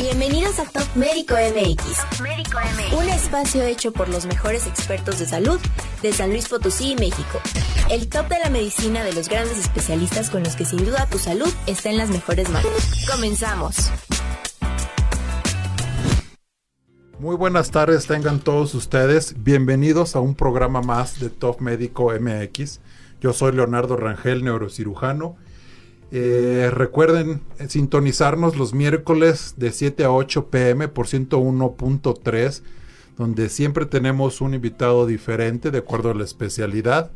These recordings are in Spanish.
Bienvenidos a Top Médico MX. Un espacio hecho por los mejores expertos de salud de San Luis Potosí y México. El top de la medicina de los grandes especialistas con los que sin duda tu salud está en las mejores manos. Comenzamos. Muy buenas tardes, tengan todos ustedes. Bienvenidos a un programa más de Top Médico MX. Yo soy Leonardo Rangel, neurocirujano. Eh, recuerden sintonizarnos los miércoles de 7 a 8 pm por 101.3, donde siempre tenemos un invitado diferente de acuerdo a la especialidad.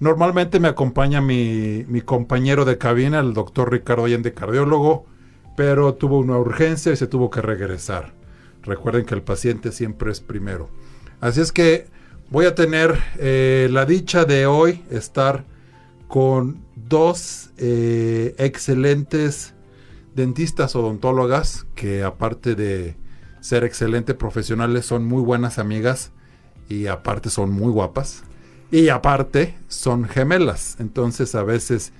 Normalmente me acompaña mi, compañero de cabina, el doctor Ricardo Allende, cardiólogo, pero tuvo una urgencia y se tuvo que regresar. Recuerden que el paciente siempre es primero. Así es que voy a tener eh, la dicha de hoy estar con dos eh, excelentes dentistas odontólogas que aparte de ser excelentes profesionales son muy buenas amigas y aparte son muy guapas y aparte son gemelas. Entonces a veces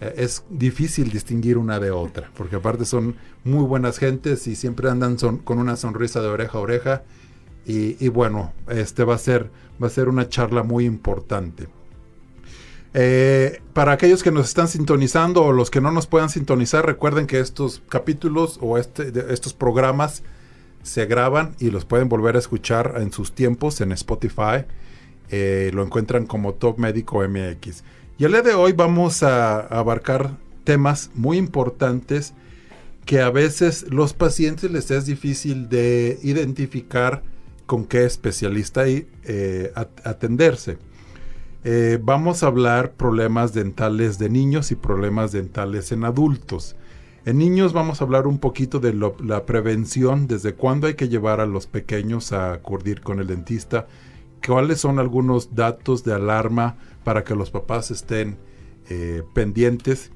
eh, es difícil distinguir una de otra porque aparte son muy buenas gentes y siempre andan con una sonrisa de oreja a oreja y, y bueno, este va a ser va a ser una charla muy importante. Eh, para aquellos que nos están sintonizando o los que no nos puedan sintonizar, recuerden que estos capítulos o este, estos programas se graban y los pueden volver a escuchar en sus tiempos en Spotify. Eh, lo encuentran como Top Médico MX. Y el día de hoy vamos a, abarcar temas muy importantes que a veces los pacientes les es difícil de identificar con qué especialista y eh, atenderse. Eh, vamos a hablar problemas dentales de niños y problemas dentales en adultos. En niños vamos a hablar un poquito de la prevención, desde cuándo hay que llevar a los pequeños a acudir con el dentista, cuáles son algunos datos de alarma para que los papás estén eh, pendientes.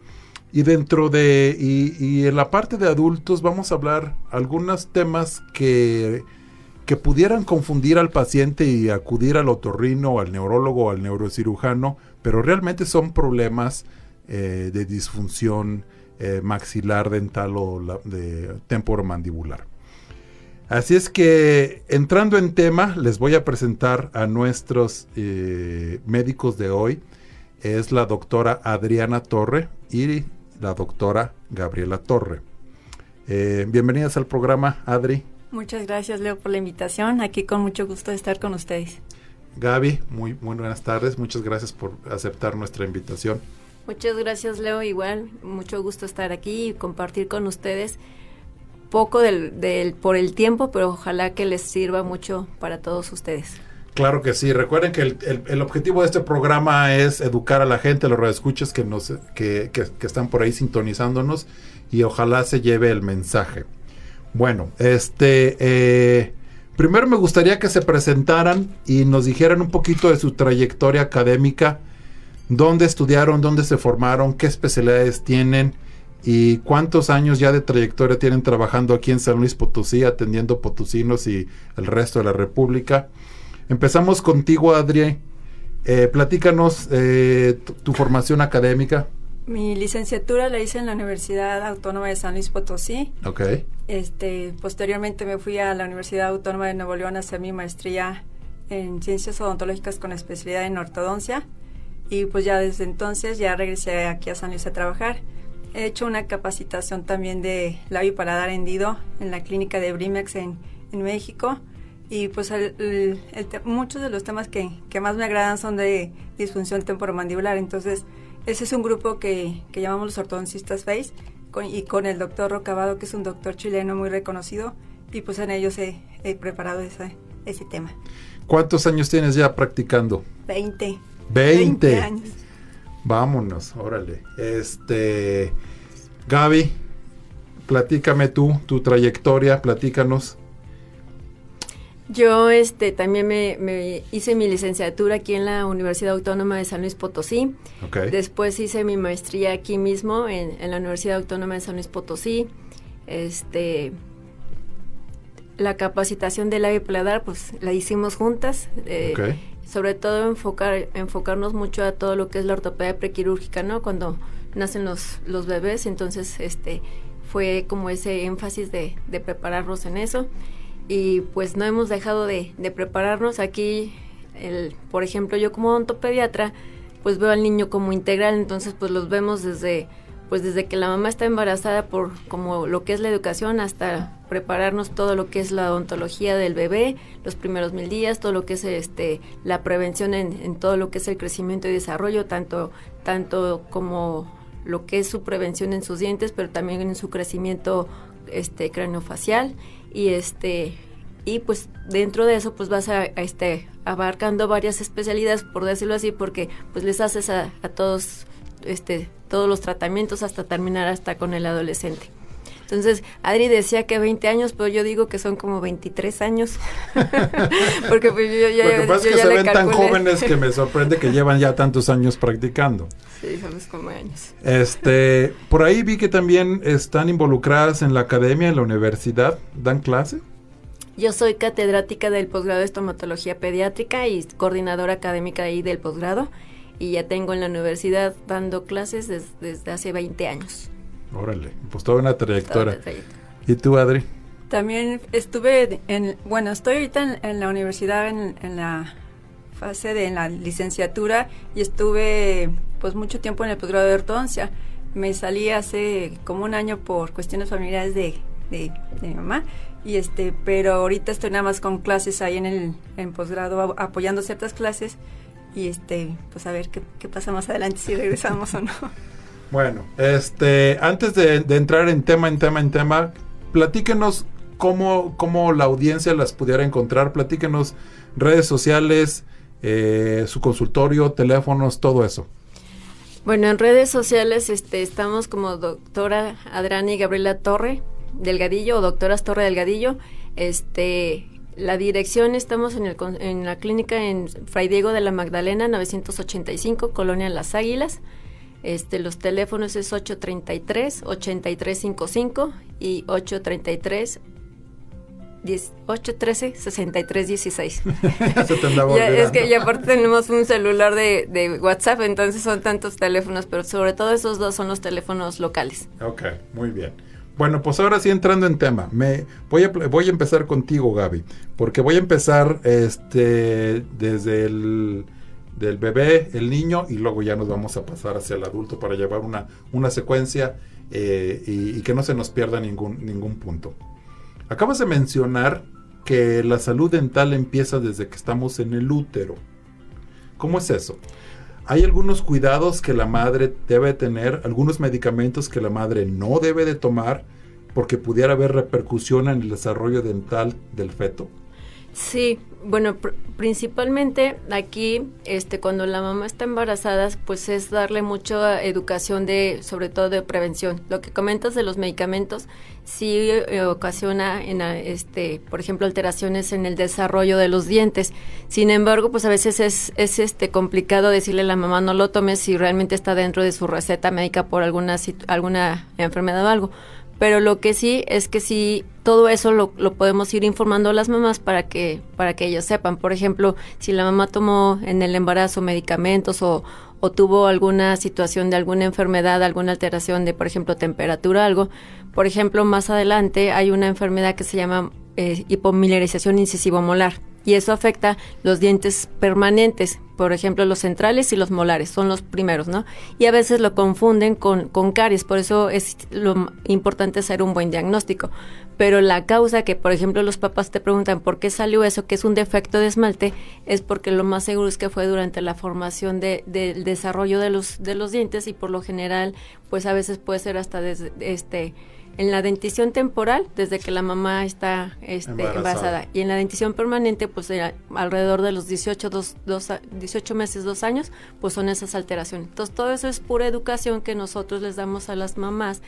Y dentro de, y en la parte de adultos vamos a hablar algunos temas que que pudieran confundir al paciente y acudir al otorrino, al neurólogo al neurocirujano, pero realmente son problemas eh, de disfunción eh, maxilar dental o de temporomandibular. Así es que entrando en tema, les voy a presentar a nuestros eh, médicos de hoy. Es la doctora Adriana Torre y la doctora Gabriela Torre. bienvenidas al programa, Adri. Muchas gracias, Leo, por la invitación. Aquí con mucho gusto de estar con ustedes. Gaby, muy, muy buenas tardes. Muchas gracias por aceptar nuestra invitación. Muchas gracias, Leo. Igual, mucho gusto estar aquí y compartir con ustedes poco del, del, por el tiempo, pero ojalá que les sirva mucho para todos ustedes. Claro que sí. Recuerden que el, el, objetivo de este programa es educar a la gente, a los radioescuchas que, nos, que, que, que están por ahí sintonizándonos y ojalá se lleve el mensaje. Bueno, este, eh, primero me gustaría que se presentaran y nos dijeran un poquito de su trayectoria académica, dónde estudiaron, dónde se formaron, qué especialidades tienen y cuántos años ya de trayectoria tienen trabajando aquí en San Luis Potosí, atendiendo potosinos y el resto de la República. Empezamos contigo, Adri. Eh, platícanos eh, tu formación académica. Mi licenciatura la hice en la Universidad Autónoma de San Luis Potosí. Ok. Este, posteriormente me fui a la Universidad Autónoma de Nuevo León a hacer mi maestría en Ciencias Odontológicas con especialidad en ortodoncia. Y pues ya desde entonces ya regresé aquí a San Luis a trabajar. He hecho una capacitación también de labio paladar hendido en la clínica de Brimex en, en México. Y pues muchos de los temas que, que más me agradan son de disfunción temporomandibular. Entonces, ese es un grupo que, que llamamos los ortodoncistas FACE y con el doctor Rocabado, que es un doctor chileno muy reconocido, y pues en ellos he, preparado ese, ese tema. ¿Cuántos años tienes ya practicando? Veinte. Veinte. años. Vámonos, órale. Este, Gaby, platícame tú, tu trayectoria, platícanos. Yo este, también me, hice mi licenciatura aquí en la Universidad Autónoma de San Luis Potosí. Después hice mi maestría aquí mismo en, la Universidad Autónoma de San Luis Potosí. Este, la capacitación del labio paladar, pues la hicimos juntas. Eh, sobre todo enfocar, enfocarnos mucho a todo lo que es la ortopedia prequirúrgica, ¿no? Cuando nacen los, los bebés, entonces este fue como ese énfasis de, de prepararnos en eso y pues no hemos dejado de, prepararnos. Aquí, el, por ejemplo yo como ontopediatra pues veo al niño como integral, entonces pues los vemos desde pues desde que la mamá está embarazada por como lo que es la educación hasta prepararnos todo lo que es la odontología del bebé, los primeros mil días, todo lo que es este la prevención en, en todo lo que es el crecimiento y desarrollo, tanto tanto como lo que es su prevención en sus dientes, pero también en su crecimiento este craneofacial y este y pues dentro de eso pues vas a, este abarcando varias especialidades por decirlo así porque pues les haces a, a todos este todos los tratamientos hasta terminar hasta con el adolescente. Entonces, Adri decía que 20 años, pero yo digo que son como 23 años. Porque pues yo ya... Lo que pasa es que se ven tan jóvenes que me sorprende que llevan ya tantos años practicando. Sí, son como años. Este, por ahí vi que también están involucradas en la academia, en la universidad. ¿Dan clase? Yo soy catedrática del posgrado de estomatología pediátrica y coordinadora académica ahí del posgrado y ya tengo en la universidad dando clases desde, hace 20 años. Órale, pues toda una trayectoria. ¿Y tú, Adri? También estuve en, bueno, estoy ahorita en, la universidad en, en, la fase de la licenciatura y estuve pues mucho tiempo en el posgrado de ortodoncia. Me salí hace como un año por cuestiones familiares de, de, mi mamá y este, pero ahorita estoy nada más con clases ahí en el en posgrado apoyando ciertas clases y este, pues a ver qué, qué pasa más adelante, si regresamos o no. Bueno, este, antes de, entrar en tema, en tema, en tema, platíquenos cómo, cómo la audiencia las pudiera encontrar, platíquenos redes sociales, eh, su consultorio, teléfonos, todo eso. Bueno, en redes sociales este, estamos como doctora Adrani Gabriela Torre Delgadillo o doctoras Torre Delgadillo. Este, la dirección estamos en, el, en la clínica en Fray Diego de la Magdalena, 985, Colonia Las Águilas. Este, los teléfonos es 833-8355 y 833 813 6316. es que y aparte tenemos un celular de, de, WhatsApp, entonces son tantos teléfonos, pero sobre todo esos dos son los teléfonos locales. Ok, muy bien. Bueno, pues ahora sí entrando en tema, me voy a voy a empezar contigo, Gaby, porque voy a empezar este desde el del bebé, el niño y luego ya nos vamos a pasar hacia el adulto para llevar una, una secuencia eh, y, y, que no se nos pierda ningún ningún punto. Acabas de mencionar que la salud dental empieza desde que estamos en el útero. ¿Cómo es eso? Hay algunos cuidados que la madre debe tener, algunos medicamentos que la madre no debe de tomar porque pudiera haber repercusión en el desarrollo dental del feto. Sí, bueno, pr principalmente aquí, este, cuando la mamá está embarazada, pues es darle mucha educación de, sobre todo de prevención. Lo que comentas de los medicamentos sí eh, ocasiona, en, este, por ejemplo, alteraciones en el desarrollo de los dientes. Sin embargo, pues a veces es, es este complicado decirle a la mamá no lo tome si realmente está dentro de su receta médica por alguna alguna enfermedad o algo pero lo que sí es que sí todo eso lo, lo, podemos ir informando a las mamás para que para que ellas sepan. Por ejemplo si la mamá tomó en el embarazo medicamentos o, o tuvo alguna situación de alguna enfermedad alguna alteración de por ejemplo temperatura algo por ejemplo más adelante hay una enfermedad que se llama eh, hipomilarización incisivo molar y eso afecta los dientes permanentes, por ejemplo los centrales y los molares, son los primeros, ¿no? Y a veces lo confunden con, con caries, por eso es lo importante hacer un buen diagnóstico. Pero la causa que, por ejemplo, los papás te preguntan por qué salió eso, que es un defecto de esmalte, es porque lo más seguro es que fue durante la formación del de, desarrollo de los, de los dientes y por lo general, pues a veces puede ser hasta desde este en la dentición temporal, desde que la mamá está este, embarazada. Y en la dentición permanente, pues eh, alrededor de los 18, dos, dos, 18 meses, dos años, pues son esas alteraciones. Entonces, todo eso es pura educación que nosotros les damos a las mamás.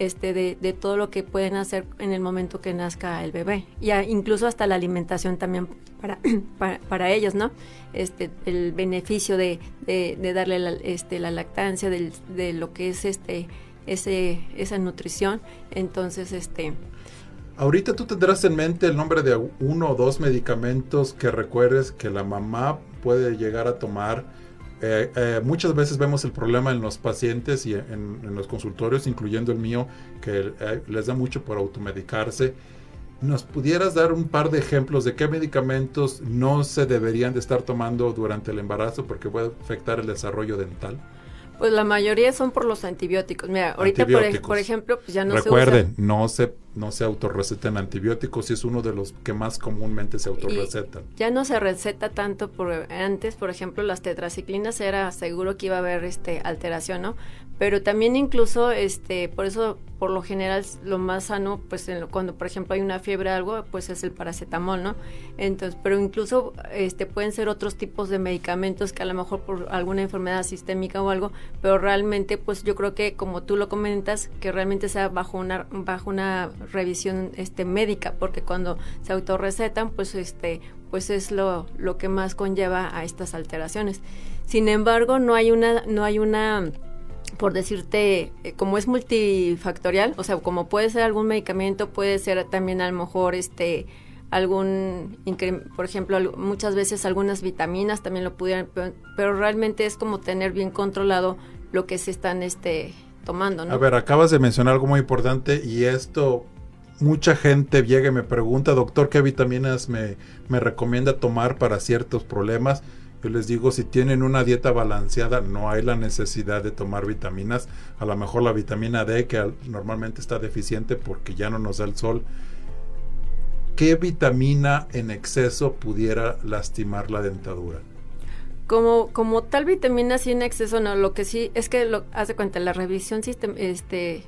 Este, de, de todo lo que pueden hacer en el momento que nazca el bebé. Y incluso hasta la alimentación también para, para, para, ellos, ¿no? Este, el beneficio de, de, de darle la, este, la lactancia, del, de lo que es este esa nutrición. Entonces, este... Ahorita tú tendrás en mente el nombre de uno o dos medicamentos que recuerdes que la mamá puede llegar a tomar. Eh, eh, muchas veces vemos el problema en los pacientes y en, en los consultorios, incluyendo el mío, que eh, les da mucho por automedicarse. ¿Nos pudieras dar un par de ejemplos de qué medicamentos no se deberían de estar tomando durante el embarazo porque puede afectar el desarrollo dental? Pues la mayoría son por los antibióticos. Mira, ahorita por, ejemplo, pues ya no Recuerden, se usa. no se no se autorrecetan antibióticos y es uno de los que más comúnmente se autorrecetan. ya no se receta tanto por antes, por ejemplo, las tetraciclinas era seguro que iba a haber este alteración, ¿no? Pero también incluso este por eso por lo general lo más sano pues cuando por ejemplo hay una fiebre o algo, pues es el paracetamol, ¿no? Entonces, pero incluso este pueden ser otros tipos de medicamentos que a lo mejor por alguna enfermedad sistémica o algo, pero realmente pues yo creo que como tú lo comentas que realmente sea bajo una bajo una revisión este médica porque cuando se autorrecetan pues este pues es lo, lo que más conlleva a estas alteraciones. Sin embargo no hay una no hay una por decirte, eh, como es multifactorial, o sea, como puede ser algún medicamento, puede ser también a lo mejor este algún, por ejemplo, muchas veces algunas vitaminas también lo pudieran, pero, realmente es como tener bien controlado lo que se están este A ver, acabas de mencionar algo muy importante y esto mucha gente llega y me pregunta, doctor, ¿qué vitaminas me, me recomienda tomar para ciertos problemas? Yo les digo, si tienen una dieta balanceada, no hay la necesidad de tomar vitaminas. A lo mejor la vitamina D, que normalmente está deficiente porque ya no nos da el sol. ¿Qué vitamina en exceso pudiera lastimar la dentadura? Como, como tal vitamina sí en exceso no, lo que sí es que lo hace cuenta la revisión sistem, este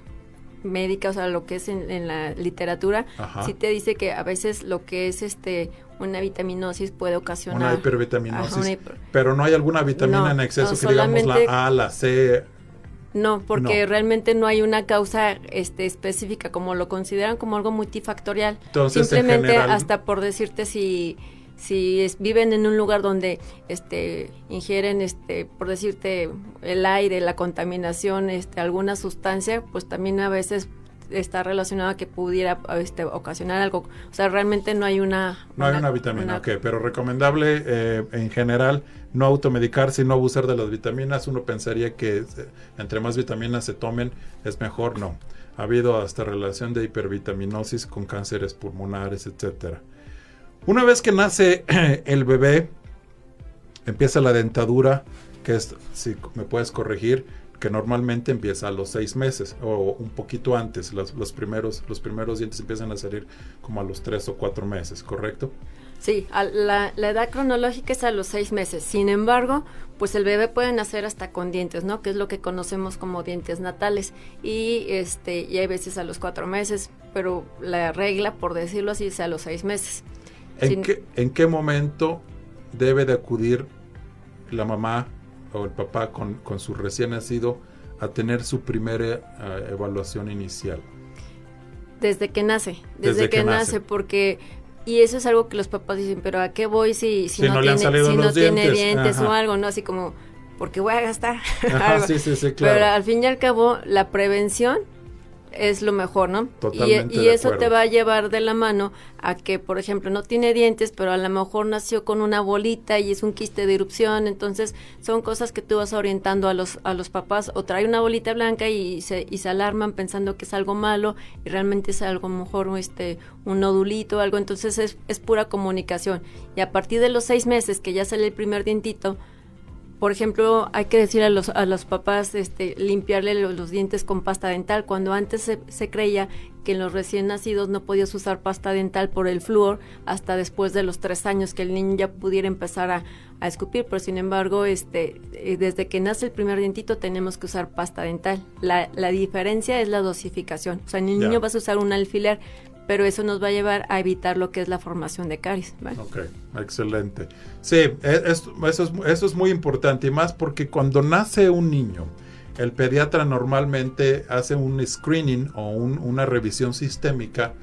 médica, o sea, lo que es en, la literatura, sí te dice que a veces lo que es este una vitaminosis puede ocasionar una hipervitaminosis, pero no hay alguna vitamina en exceso que digamos la A, la C. No, porque realmente no hay una causa este, específica, como lo consideran como algo multifactorial. Entonces, Simplemente hasta por decirte si si viven en un lugar donde este ingieren este por decirte el aire la contaminación este alguna sustancia pues también a veces está relacionado a que pudiera este, ocasionar algo. O sea realmente no hay una no hay una vitamina ok pero recomendable eh, en general no automedicarse y no abusar de las vitaminas. Uno pensaría que eh, entre más vitaminas se tomen es mejor no. Ha habido hasta relación de hipervitaminosis con cánceres pulmonares etcétera una vez que nace el bebé, empieza la dentadura, que es, si me puedes corregir, que normalmente empieza a los seis meses o un poquito antes. Los, primeros, los primeros dientes empiezan a salir como a los tres o cuatro meses, ¿correcto? Sí, la, la, edad cronológica es a los seis meses. Sin embargo, pues el bebé puede nacer hasta con dientes, ¿no? Que es lo que conocemos como dientes natales. Y este, y hay veces a los cuatro meses, pero la regla, por decirlo así, es a los seis meses. ¿En, qué, momento debe de acudir la mamá o el papá con, su recién nacido a tener su primera eh, evaluación inicial? Desde que nace, desde, que, nace, porque y eso es algo que los papás dicen, pero ¿a qué voy si, si, no, tiene, si no tiene dientes o algo? ¿no? Así como, porque voy a gastar? Sí, sí, sí, claro. Pero al fin y al cabo, la prevención es lo mejor, ¿no? Totalmente y, y eso te va a llevar de la mano a que, por ejemplo, no tiene dientes, pero a lo mejor nació con una bolita y es un quiste de erupción, entonces son cosas que tú vas orientando a los a los papás. O trae una bolita blanca y se y se alarman pensando que es algo malo y realmente es algo mejor este un nodulito o algo, entonces es, es pura comunicación. Y a partir de los seis meses que ya sale el primer dientito por ejemplo, hay que decir a los, a los papás este, limpiarle los, dientes con pasta dental, cuando antes se, creía que en los recién nacidos no podías usar pasta dental por el flúor hasta después de los tres años que el niño ya pudiera empezar a, escupir, pero sin embargo, este, eh, desde que nace el primer dientito tenemos que usar pasta dental. La, la diferencia es la dosificación, o sea, en el niño vas a usar un alfiler, pero eso nos va a llevar a evitar lo que es la formación de caries. Ok, excelente. Sí, e, eso, es, eso es muy importante y más porque cuando nace un niño, el pediatra normalmente hace un screening o una revisión sistémica,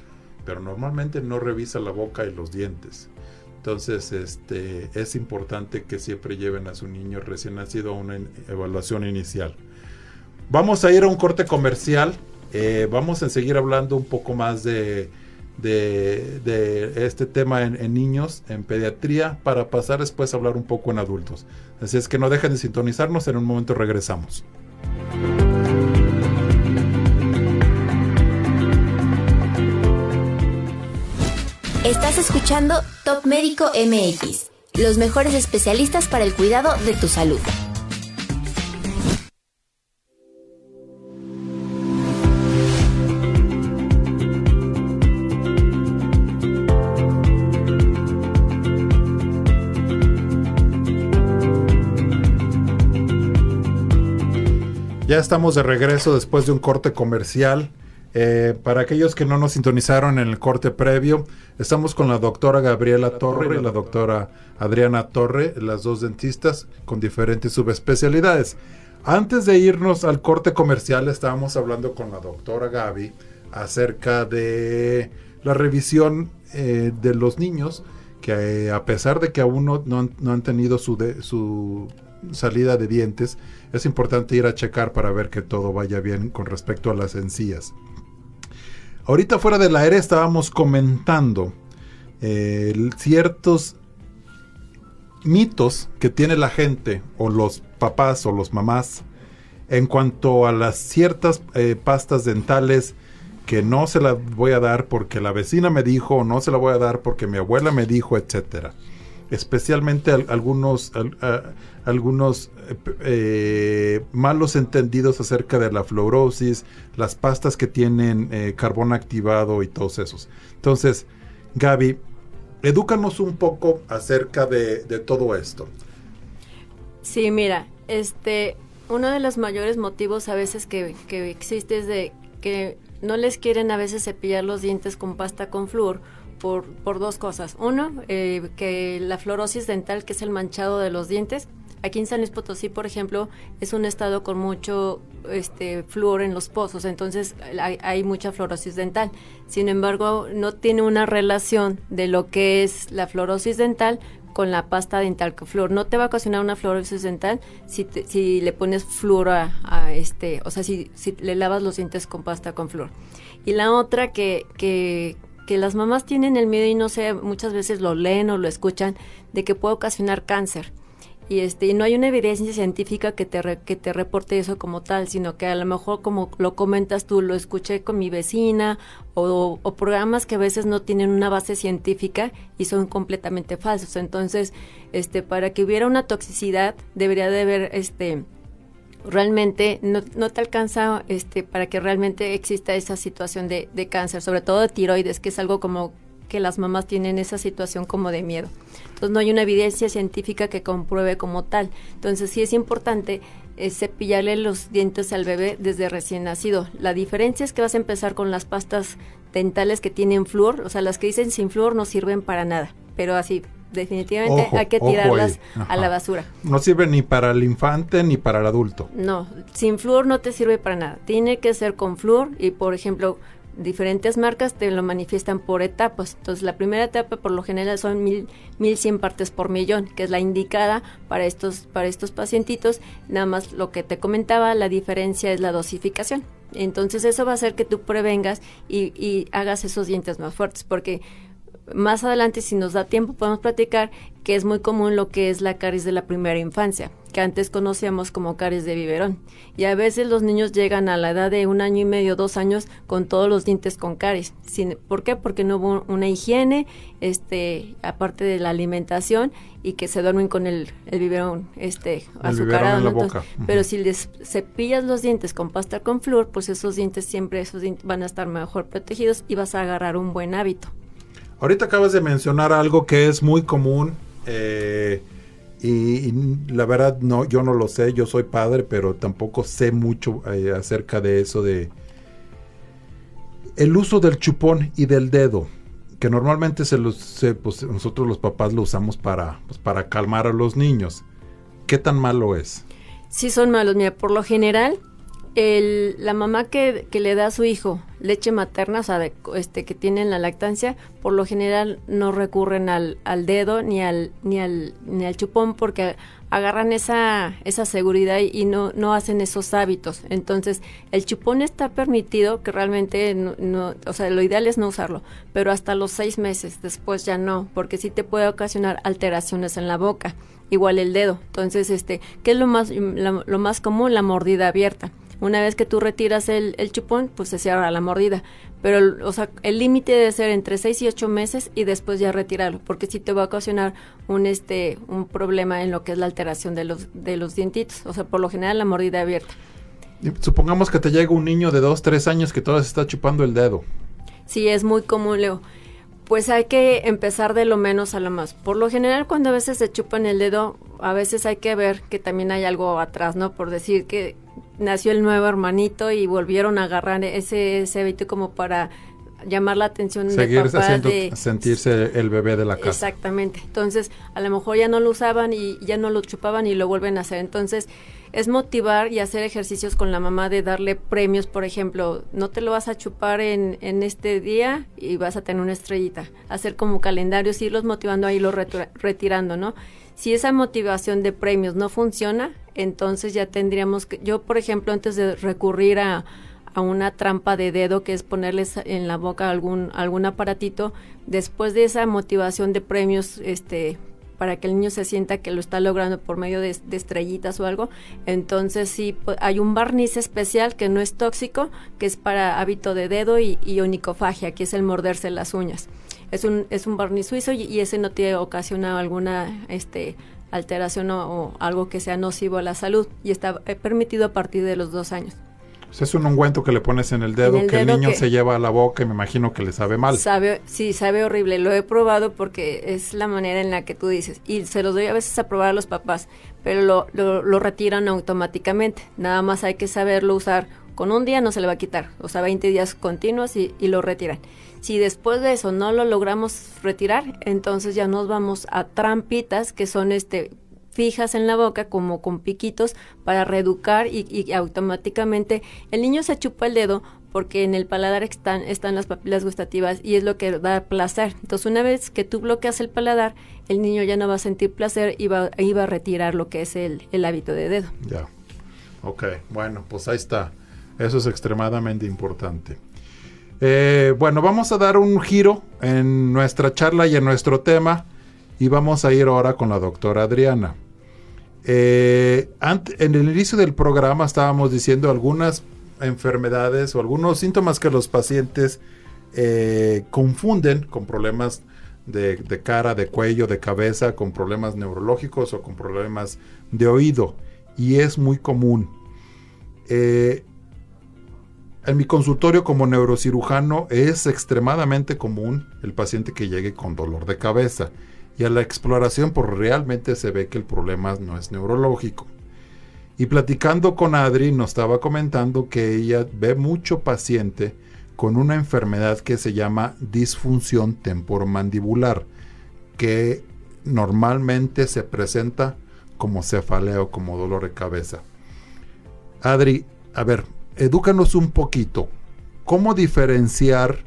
pero normalmente no revisa la boca y los dientes. Entonces, este, es importante que siempre lleven a su niño recién nacido a una evaluación inicial. Vamos a ir a un corte comercial eh, vamos a seguir hablando un poco más de, de, este tema en, en, niños, en pediatría, para pasar después a hablar un poco en adultos. Así es que no dejen de sintonizarnos, en un momento regresamos. Estás escuchando Top Médico MX, los mejores especialistas para el cuidado de tu salud. Ya estamos de regreso después de un corte comercial. Eh, para aquellos que no nos sintonizaron en el corte previo, estamos con la doctora Gabriela Torre y la doctora Adriana Torre, las dos dentistas con diferentes subespecialidades. Antes de irnos al corte comercial, estábamos hablando con la doctora Gaby acerca de la revisión eh, de los niños que eh, a pesar de que aún no, no, no han tenido su, de, su salida de dientes, es importante ir a checar para ver que todo vaya bien con respecto a las encías. Ahorita fuera del aire estábamos comentando eh, ciertos mitos que tiene la gente o los papás o los mamás en cuanto a las ciertas eh, pastas dentales que no se las voy a dar porque la vecina me dijo o no se la voy a dar porque mi abuela me dijo, etcétera especialmente algunos, algunos eh, malos entendidos acerca de la fluorosis, las pastas que tienen eh, carbón activado y todos esos. Entonces, Gaby, edúcanos un poco acerca de, de todo esto. Sí, mira, este, uno de los mayores motivos a veces que, que existe es de que no les quieren a veces cepillar los dientes con pasta con flúor por, por dos cosas. Uno, eh, que la fluorosis dental, que es el manchado de los dientes. Aquí en San Luis Potosí, por ejemplo, es un estado con mucho este, flúor en los pozos, entonces hay, mucha fluorosis dental. Sin embargo, no tiene una relación de lo que es la fluorosis dental con la pasta dental con flúor. No te va a ocasionar una fluorosis dental si, te, si le pones flúor a, a, este, o sea, si, si le lavas los dientes con pasta con flúor. Y la otra que, que, que las mamás tienen el miedo y no sé, muchas veces lo leen o lo escuchan, de que puede ocasionar cáncer. Y, este, y no hay una evidencia científica que te, re, que te reporte eso como tal, sino que a lo mejor como lo comentas tú, lo escuché con mi vecina o, o programas que a veces no tienen una base científica y son completamente falsos. Entonces, este, para que hubiera una toxicidad, debería de haber este, realmente no, no, te alcanza este, para que realmente exista esa situación de, de, cáncer, sobre todo de tiroides, que es algo como que las mamás tienen esa situación como de miedo. Entonces no hay una evidencia científica que compruebe como tal. Entonces sí es importante eh, cepillarle los dientes al bebé desde recién nacido. La diferencia es que vas a empezar con las pastas dentales que tienen flúor, o sea, las que dicen sin flúor no sirven para nada, pero así definitivamente ojo, hay que tirarlas a la basura. No sirve ni para el infante ni para el adulto. No, sin flúor no te sirve para nada. Tiene que ser con flúor y, por ejemplo, diferentes marcas te lo manifiestan por etapas. Entonces, la primera etapa por lo general son mil, mil cien partes por millón, que es la indicada para estos, para estos pacientitos. Nada más lo que te comentaba, la diferencia es la dosificación. Entonces, eso va a hacer que tú prevengas y, y hagas esos dientes más fuertes, porque más adelante, si nos da tiempo, podemos platicar que es muy común lo que es la caries de la primera infancia, que antes conocíamos como caries de biberón. Y a veces los niños llegan a la edad de un año y medio, dos años, con todos los dientes con caries. Sin, ¿Por qué? Porque no hubo una higiene, este, aparte de la alimentación, y que se duermen con el, el biberón este, el azucarado. Biberón ¿no? Entonces, uh -huh. Pero si les cepillas los dientes con pasta con flúor, pues esos dientes siempre esos dientes van a estar mejor protegidos y vas a agarrar un buen hábito. Ahorita acabas de mencionar algo que es muy común eh, y, la verdad no, yo no lo sé, yo soy padre, pero tampoco sé mucho eh, acerca de eso de el uso del chupón y del dedo, que normalmente se los, se, pues, nosotros los papás lo usamos para, pues, para calmar a los niños. ¿Qué tan malo es? Sí son malos, mira, por lo general el, la mamá que, que, le da a su hijo leche materna, o sea, de, este, que tienen la lactancia, por lo general no recurren al, al dedo ni al, ni al, ni al chupón porque agarran esa, esa seguridad y no, no hacen esos hábitos. Entonces, el chupón está permitido, que realmente, no, o sea, lo ideal es no usarlo, pero hasta los seis meses, después ya no, porque sí te puede ocasionar alteraciones en la boca, igual el dedo. Entonces, este, ¿qué es lo más, lo más común? La mordida abierta. Una vez que tú retiras el, el chupón, pues se cierra la mordida. Pero, o sea, el límite debe ser entre 6 y 8 meses y después ya retirarlo, porque si te va a ocasionar un, este, un problema en lo que es la alteración de los, de los dientitos. O sea, por lo general la mordida abierta. Supongamos que te llega un niño de 2, 3 años que todavía se está chupando el dedo. Sí, es muy común, Leo. Pues hay que empezar de lo menos a lo más. Por lo general, cuando a veces se chupan el dedo, a veces hay que ver que también hay algo atrás, ¿no? Por decir que nació el nuevo hermanito y volvieron a agarrar ese, ese hábito como para llamar la atención Seguir de papá haciendo, de sentirse el bebé de la casa. Exactamente. Entonces, a lo mejor ya no lo usaban y ya no lo chupaban y lo vuelven a hacer. Entonces, es motivar y hacer ejercicios con la mamá de darle premios, por ejemplo, no te lo vas a chupar en, en este día y vas a tener una estrellita. Hacer como calendarios, irlos motivando ahí, los retirando, ¿no? Si esa motivación de premios no funciona, entonces ya tendríamos que, yo por ejemplo, antes de recurrir a, a una trampa de dedo, que es ponerles en la boca algún, algún aparatito, después de esa motivación de premios, este, para que el niño se sienta que lo está logrando por medio de, estrellitas o algo. Entonces sí, hay un barniz especial que no es tóxico, que es para hábito de dedo y, y onicofagia, que es el morderse las uñas es un, es un barniz suizo y, ese no tiene ocasiona alguna este, alteración o, algo que sea nocivo a la salud y está eh, permitido a partir de los dos años. es un ungüento que le pones en el dedo que el niño se lleva a la boca y me imagino que le sabe mal. Sabe, sí, sabe horrible. Lo he probado porque es la manera en la que tú dices. Y se los doy a veces a probar a los papás, pero lo, lo retiran automáticamente. Nada más hay que saberlo usar. Con un día no se le va a quitar. O sea, 20 días continuos y, y lo retiran. Si después de eso no lo logramos retirar, entonces ya nos vamos a trampitas que son este fijas en la boca como con piquitos para reeducar y, automáticamente el niño se chupa el dedo porque en el paladar están, están las papilas gustativas y es lo que da placer. Entonces una vez que tú bloqueas el paladar, el niño ya no va a sentir placer y va, y a retirar lo que es el, el hábito de dedo. Ya. Ok, bueno, pues ahí está. Eso es extremadamente importante. Eh, bueno, vamos a dar un giro en nuestra charla y en nuestro tema y vamos a ir ahora con la doctora Adriana. Eh, en el inicio del programa estábamos diciendo algunas enfermedades o algunos síntomas que los pacientes eh, confunden con problemas de, cara, de cuello, de cabeza, con problemas neurológicos o con problemas de oído. Y es muy común. En mi consultorio como neurocirujano es extremadamente común el paciente que llegue con dolor de cabeza y a la exploración por realmente se ve que el problema no es neurológico. Y platicando con Adri nos estaba comentando que ella ve mucho paciente con una enfermedad que se llama disfunción temporomandibular, que normalmente se presenta como cefalea o como dolor de cabeza. Adri, a ver, edúcanos un poquito. ¿Cómo diferenciar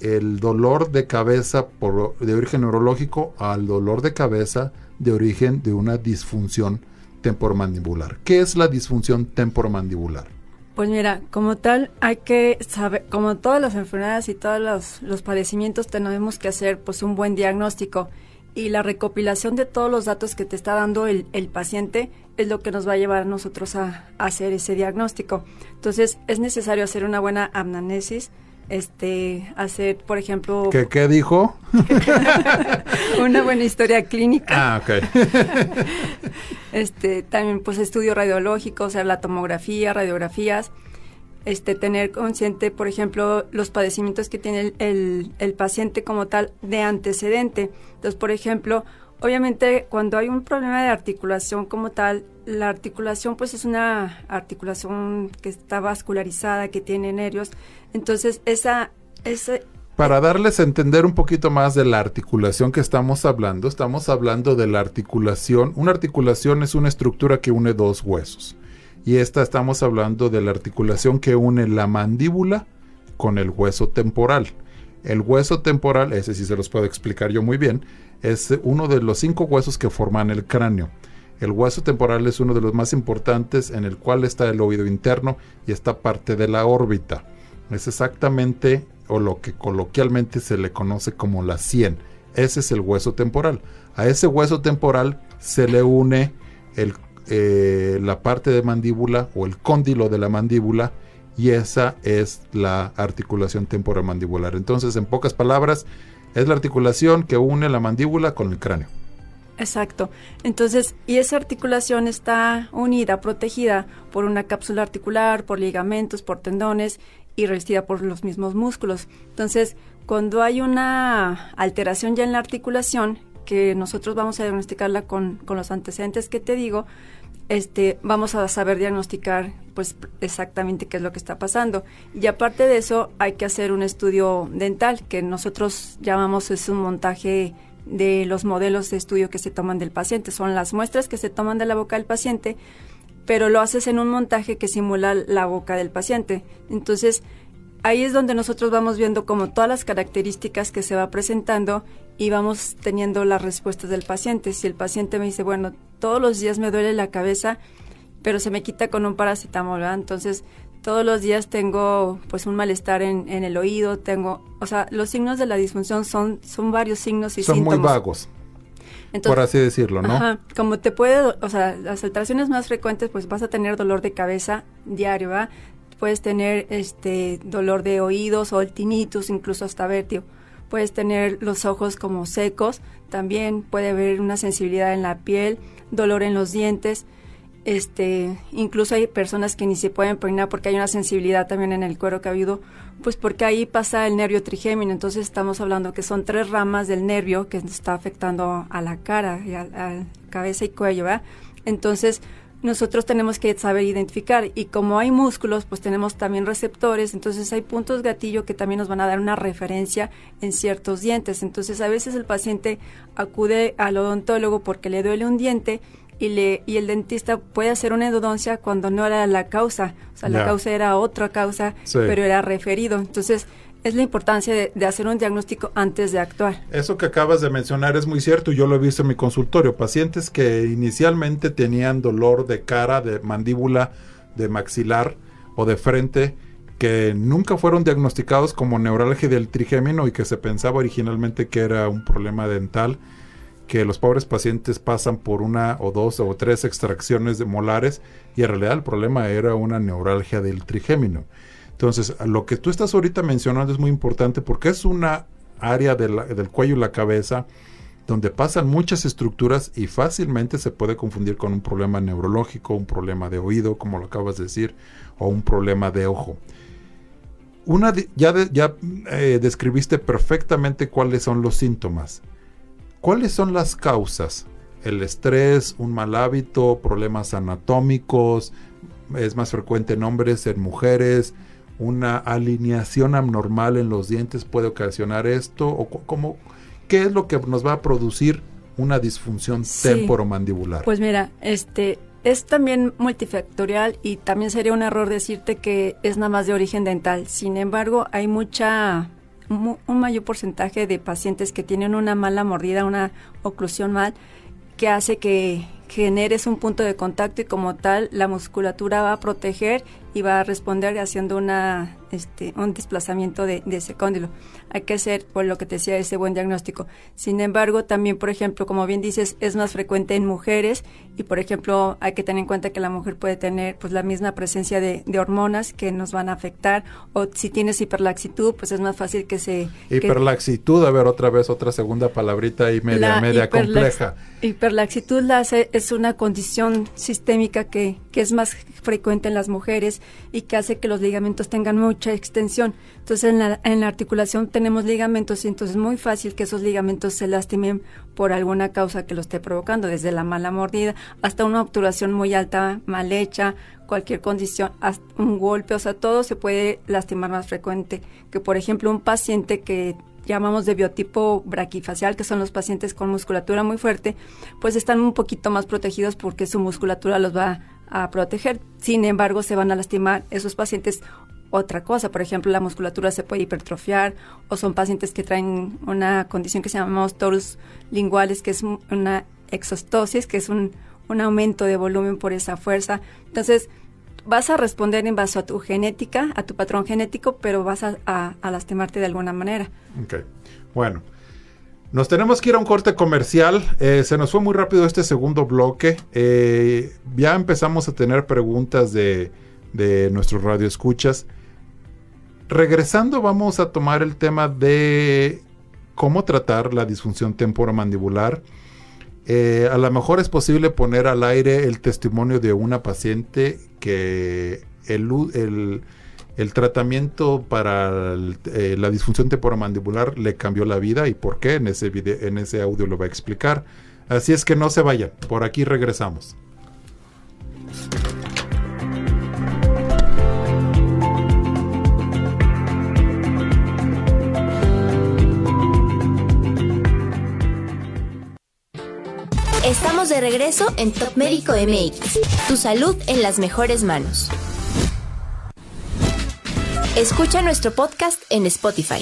el dolor de cabeza por, de origen neurológico al dolor de cabeza de origen de una disfunción temporomandibular? ¿Qué es la disfunción temporomandibular? Pues mira, como tal, hay que saber, como todas las enfermedades y todos los, los padecimientos, tenemos que hacer pues un buen diagnóstico y la recopilación de todos los datos que te está dando el, el paciente es lo que nos va a llevar a nosotros a, hacer ese diagnóstico. Entonces, es necesario hacer una buena amnesis, este, hacer, por ejemplo... ¿Qué, qué dijo? una buena historia clínica. Ah, ok. este, también, pues, estudio radiológico, o sea, la tomografía, radiografías, este, tener consciente, por ejemplo, los padecimientos que tiene el, el, paciente como tal de antecedente. Entonces, por ejemplo, obviamente cuando hay un problema de articulación como tal, la articulación pues es una articulación que está vascularizada, que tiene nervios. Entonces, esa... esa para darles a entender un poquito más de la articulación que estamos hablando, estamos hablando de la articulación. Una articulación es una estructura que une dos huesos y esta estamos hablando de la articulación que une la mandíbula con el hueso temporal. El hueso temporal, ese sí se los puedo explicar yo muy bien, es uno de los cinco huesos que forman el cráneo. El hueso temporal es uno de los más importantes en el cual está el oído interno y esta parte de la órbita. Es exactamente o lo que coloquialmente se le conoce como la sien. Ese es el hueso temporal. A ese hueso temporal se le une el, eh, la parte de mandíbula o el cóndilo de la mandíbula y esa es la articulación temporomandibular. Entonces, en pocas palabras, es la articulación que une la mandíbula con el cráneo. Exacto. Entonces, y esa articulación está unida, protegida por una cápsula articular, por ligamentos, por tendones y revestida por los mismos músculos. Entonces, cuando hay una alteración ya en la articulación, que nosotros vamos a diagnosticarla con, con los antecedentes que te digo, este, vamos a saber diagnosticar pues exactamente qué es lo que está pasando. Y aparte de eso, hay que hacer un estudio dental, que nosotros llamamos es un montaje de los modelos de estudio que se toman del paciente. Son las muestras que se toman de la boca del paciente, pero lo haces en un montaje que simula la boca del paciente. Entonces, ahí es donde nosotros vamos viendo como todas las características que se va presentando y vamos teniendo las respuestas del paciente. Si el paciente me dice, bueno, todos los días me duele la cabeza, pero se me quita con un paracetamol, Entonces, todos los días tengo pues un malestar en, en, el oído, tengo, o sea, los signos de la disfunción son, son varios signos y son síntomas. muy vagos. por así decirlo, ¿no? Ajá, como te puede, o sea, las alteraciones más frecuentes, pues vas a tener dolor de cabeza diario, ¿va? Puedes tener este dolor de oídos o el tinnitus, incluso hasta vértigo. Puedes tener los ojos como secos, también puede haber una sensibilidad en la piel, dolor en los dientes, este, incluso hay personas que ni se pueden peinar porque hay una sensibilidad también en el cuero cabelludo, pues porque ahí pasa el nervio trigémino, entonces estamos hablando que son tres ramas del nervio que está afectando a la cara, y a, a cabeza y cuello, ¿verdad? Entonces, nosotros tenemos que saber identificar. Y como hay músculos, pues tenemos también receptores, entonces hay puntos gatillo que también nos van a dar una referencia en ciertos dientes. Entonces, a veces el paciente acude al odontólogo porque le duele un diente y, le, y el dentista puede hacer una endodoncia cuando no era la causa, o sea, la causa era otra causa, pero era referido. Entonces, es la importancia de, hacer un diagnóstico antes de actuar. Eso que acabas de mencionar es muy cierto, yo lo he visto en mi consultorio, pacientes que inicialmente tenían dolor de cara, de mandíbula, de maxilar o de frente, que nunca fueron diagnosticados como neuralgia del trigémino y que se pensaba originalmente que era un problema dental que los pobres pacientes pasan por una o dos o tres extracciones de molares y en realidad el problema era una neuralgia del trigémino. Entonces, lo que tú estás ahorita mencionando es muy importante porque es una área del cuello y la cabeza donde pasan muchas estructuras y fácilmente se puede confundir con un problema neurológico, un problema de oído, como lo acabas de decir, o un problema de ojo. Una ya eh, describiste perfectamente cuáles son los síntomas. ¿Cuáles son las causas? El estrés, un mal hábito, problemas anatómicos, es más frecuente en hombres, en mujeres, una alineación abnormal en los dientes puede ocasionar esto o cómo qué es lo que nos va a producir una disfunción temporomandibular. Pues mira, este es también multifactorial y también sería un error decirte que es nada más de origen dental. Sin embargo, hay mucha un mayor porcentaje de pacientes que tienen una mala mordida, una oclusión mal, que hace que generes un punto de contacto y como tal la musculatura va a proteger y va a responder haciendo una, este, un desplazamiento de, ese cóndilo. Hay que hacer, por lo que te decía, ese buen diagnóstico. Sin embargo, también, por ejemplo, como bien dices, es más frecuente en mujeres y, por ejemplo, hay que tener en cuenta que la mujer puede tener pues la misma presencia de, hormonas que nos van a afectar o si tienes hiperlaxitud, pues es más fácil que se... Hiperlaxitud, a ver, otra vez, otra segunda palabrita ahí media, media compleja. Hiperlaxitud la es una condición sistémica que, que es más frecuente en las mujeres y que hace que los ligamentos tengan mucha extensión. Entonces en la, articulación tenemos ligamentos y entonces es muy fácil que esos ligamentos se lastimen por alguna causa que lo esté provocando, desde la mala mordida hasta una obturación muy alta, mal hecha, cualquier condición, un golpe, o sea, todo se puede lastimar más frecuente que, por ejemplo, un paciente que llamamos de biotipo braquifacial, que son los pacientes con musculatura muy fuerte, pues están un poquito más protegidos porque su musculatura los va a proteger. Sin embargo, se van a lastimar esos pacientes otra cosa. Por ejemplo, la musculatura se puede hipertrofiar o son pacientes que traen una condición que se llama torus linguales, que es una exostosis, que es un, un aumento de volumen por esa fuerza. Entonces, vas a responder en base a tu genética, a tu patrón genético, pero vas a, a, lastimarte de alguna manera. Ok, bueno. Nos tenemos que ir a un corte comercial. Eh, se nos fue muy rápido este segundo bloque. Eh, ya empezamos a tener preguntas de, de nuestros radioescuchas. Regresando, vamos a tomar el tema de cómo tratar la disfunción temporomandibular. Eh, a lo mejor es posible poner al aire el testimonio de una paciente que el, tratamiento para eh, la disfunción temporomandibular le cambió la vida y por qué en ese, en ese audio lo va a explicar. Así es que no se vayan, por aquí regresamos. Estamos de regreso en Top Médico MX. Tu salud en las mejores manos. Escucha nuestro podcast en Spotify.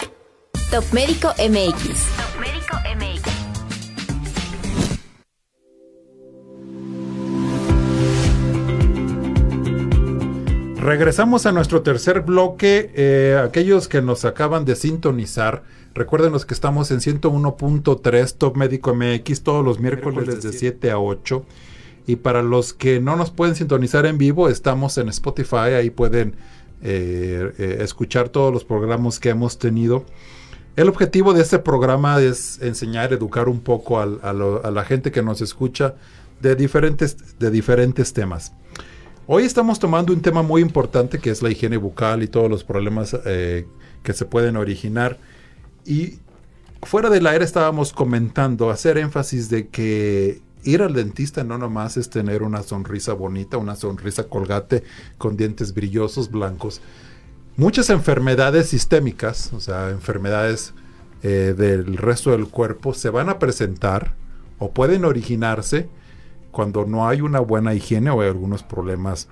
Top Médico MX. Top Médico MX. Regresamos a nuestro tercer bloque. Eh, aquellos que nos acaban de sintonizar, Recuerden que estamos en 101.3 Top Médico MX todos los miércoles de 7 a 8. Y para los que no nos pueden sintonizar en vivo, estamos en Spotify, ahí pueden eh, eh, escuchar todos los programas que hemos tenido. El objetivo de este programa es enseñar, educar un poco a, la gente que nos escucha de diferentes, de diferentes temas. Hoy estamos tomando un tema muy importante que es la higiene bucal y todos los problemas eh, que se pueden originar y fuera del aire estábamos comentando, hacer énfasis de que ir al dentista no nomás es tener una sonrisa bonita, una sonrisa colgate con dientes brillosos, blancos. Muchas enfermedades sistémicas, o sea, enfermedades eh, del resto del cuerpo, se van a presentar o pueden originarse cuando no hay una buena higiene o hay algunos problemas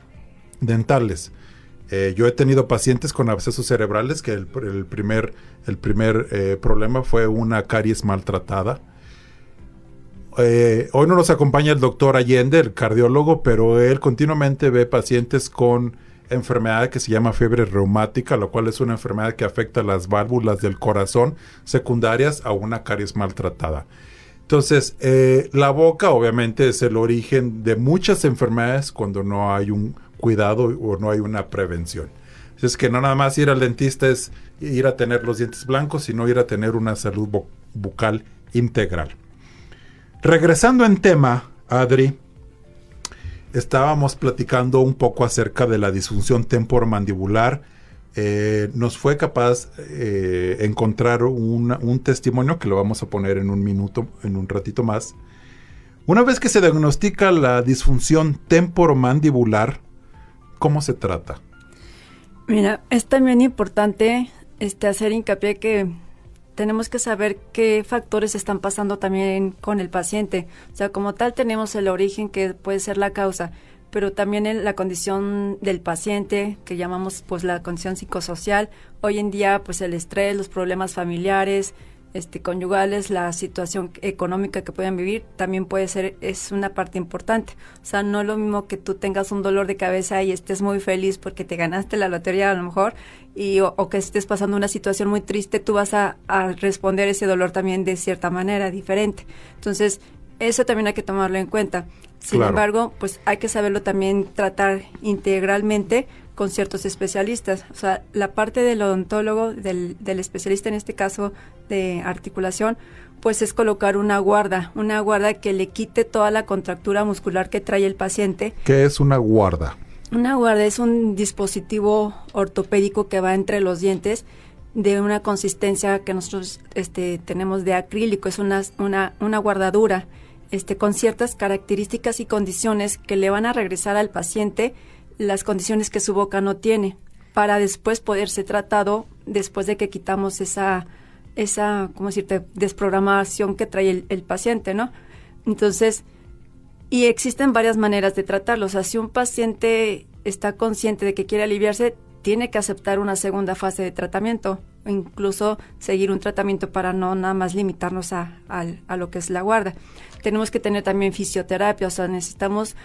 dentales. Eh, yo he tenido pacientes con abscesos cerebrales que el, primer, el primer eh, problema fue una caries maltratada. Eh, hoy no nos acompaña el doctor Allende, el cardiólogo, pero él continuamente ve pacientes con enfermedad que se llama fiebre reumática, lo cual es una enfermedad que afecta las válvulas del corazón secundarias a una caries maltratada. Entonces, la boca obviamente es el origen de muchas enfermedades cuando no hay un, cuidado o no hay una prevención. Es que no nada más ir al dentista es ir a tener los dientes blancos, sino ir a tener una salud bucal integral. Regresando en tema, Adri, estábamos platicando un poco acerca de la disfunción temporomandibular. Eh, nos fue capaz eh, encontrar un testimonio que lo vamos a poner en un minuto, en un ratito más. Una vez que se diagnostica la disfunción temporomandibular, ¿Cómo se trata? Mira, es también importante este, hacer hincapié que tenemos que saber qué factores están pasando también con el paciente. O sea, como tal tenemos el origen que puede ser la causa, pero también la condición del paciente, que llamamos pues la condición psicosocial. Hoy en día pues el estrés, los problemas familiares, este, conyugales, la situación económica que puedan vivir, también puede ser, es una parte importante. O sea, no es lo mismo que tú tengas un dolor de cabeza y estés muy feliz porque te ganaste la lotería a lo mejor, y, o, que estés pasando una situación muy triste, tú vas a, a responder ese dolor también de cierta manera diferente. Entonces, eso también hay que tomarlo en cuenta. Sin embargo, pues hay que saberlo también tratar integralmente con ciertos especialistas. O sea, la parte del odontólogo, del, del especialista en este caso de articulación, pues es colocar una guarda, una guarda que le quite toda la contractura muscular que trae el paciente. ¿Qué es una guarda? Una guarda es un dispositivo ortopédico que va entre los dientes de una consistencia que nosotros este, tenemos de acrílico, es una, una, una guardadura este, con ciertas características y condiciones que le van a regresar al paciente las condiciones que su boca no tiene para después poder ser tratado después de que quitamos esa, esa ¿cómo decirte?, desprogramación que trae el, paciente, ¿no? Entonces, Y existen varias maneras de tratarlo. O sea, si un paciente está consciente de que quiere aliviarse, tiene que aceptar una segunda fase de tratamiento, incluso seguir un tratamiento para no nada más limitarnos a, lo que es la guarda. Tenemos que tener también fisioterapia, o sea, necesitamos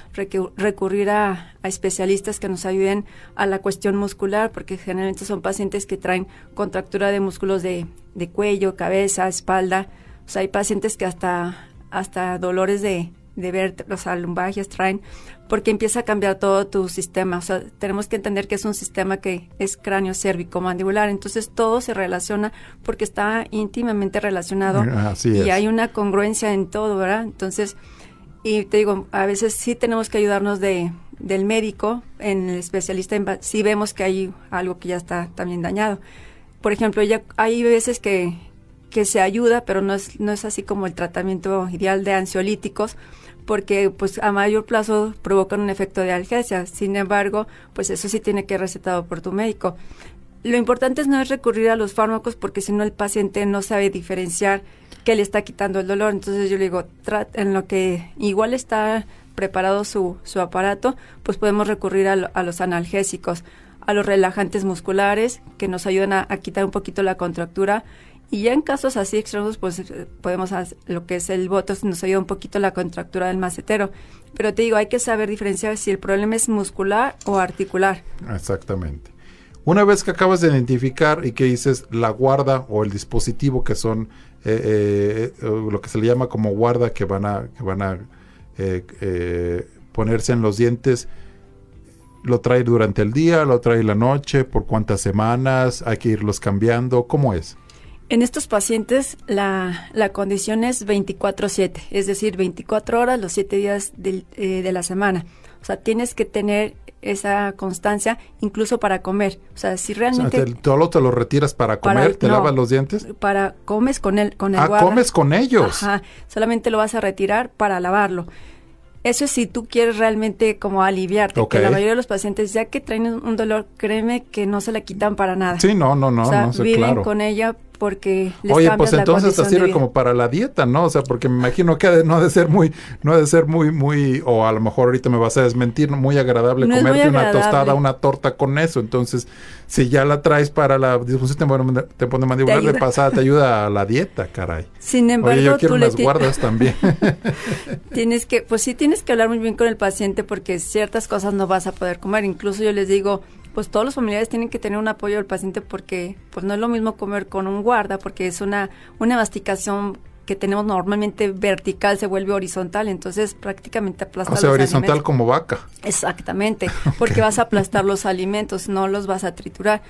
recurrir a, especialistas que nos ayuden a la cuestión muscular, porque generalmente son pacientes que traen contractura de músculos de, de cuello, cabeza, espalda. O sea, hay pacientes que hasta, hasta dolores de, de ver los lumbagias traen, porque empieza a cambiar todo tu sistema. O sea, tenemos que entender que es un sistema que es cráneo cérvico mandibular, entonces todo se relaciona porque está íntimamente relacionado y hay una congruencia en todo, ¿verdad? Entonces, y te digo, a veces sí tenemos que ayudarnos de del médico, en el especialista, si vemos que hay algo que ya está también dañado. Por ejemplo, ya hay veces que, que se ayuda, pero no es, no es así como el tratamiento ideal de ansiolíticos, porque pues a mayor plazo provocan un efecto de algesia. Sin embargo, pues eso sí tiene que ser recetado por tu médico. Lo importante es no es recurrir a los fármacos porque si no el paciente no sabe diferenciar qué le está quitando el dolor. Entonces yo le digo, en lo que igual está preparado su, su aparato, pues podemos recurrir a, a, los analgésicos, a los relajantes musculares que nos ayudan a, a quitar un poquito la contractura y ya en casos así extremos, pues eh, podemos hacer lo que es el botox, nos ayuda un poquito la contractura del macetero. Pero te digo, hay que saber diferenciar si el problema es muscular o articular. Exactamente. Una vez que acabas de identificar y que dices la guarda o el dispositivo que son eh, eh, lo que se le llama como guarda que van a, que van a ponerse en los dientes, lo trae durante el día, lo trae la noche, por cuántas semanas, hay que irlos cambiando, ¿cómo es? En estos pacientes la, la condición es 24/7, es decir, 24 horas los 7 días eh, de la semana. O sea, tienes que tener esa constancia incluso para comer. O sea, si realmente... O sea, te, lo retiras para comer? ¿Te lavas los dientes? Para... Comes con el, con el Ah, comes con ellos. Ajá, solamente lo vas a retirar para lavarlo. Eso es si tú quieres realmente como aliviarte, porque la mayoría de los pacientes ya que traen un dolor, créeme que no se la quitan para nada. Sí, no, no, no, o sea, viven con ella porque les Oye, pues entonces te sirve como para la dieta, ¿no? O sea, porque me imagino que no ha de ser muy, no ha de ser muy, muy, o a lo mejor ahorita me vas a desmentir, muy agradable comerte una tostada, una torta con eso. Entonces, si ya la traes para la disfunción mandibular de pasada, te ayuda a la dieta, caray. Sin embargo, Oye, yo quiero unas guardas también. tienes que, pues sí tienes que hablar muy bien con el paciente porque ciertas cosas no vas a poder comer. Incluso yo les digo, pues todos los familiares tienen que tener un apoyo del paciente porque pues no es lo mismo comer con un guarda porque es una una masticación que tenemos normalmente vertical se vuelve horizontal, entonces prácticamente aplastar o sea, horizontal como vaca. Exactamente, porque vas a aplastar los alimentos, no los vas a triturar.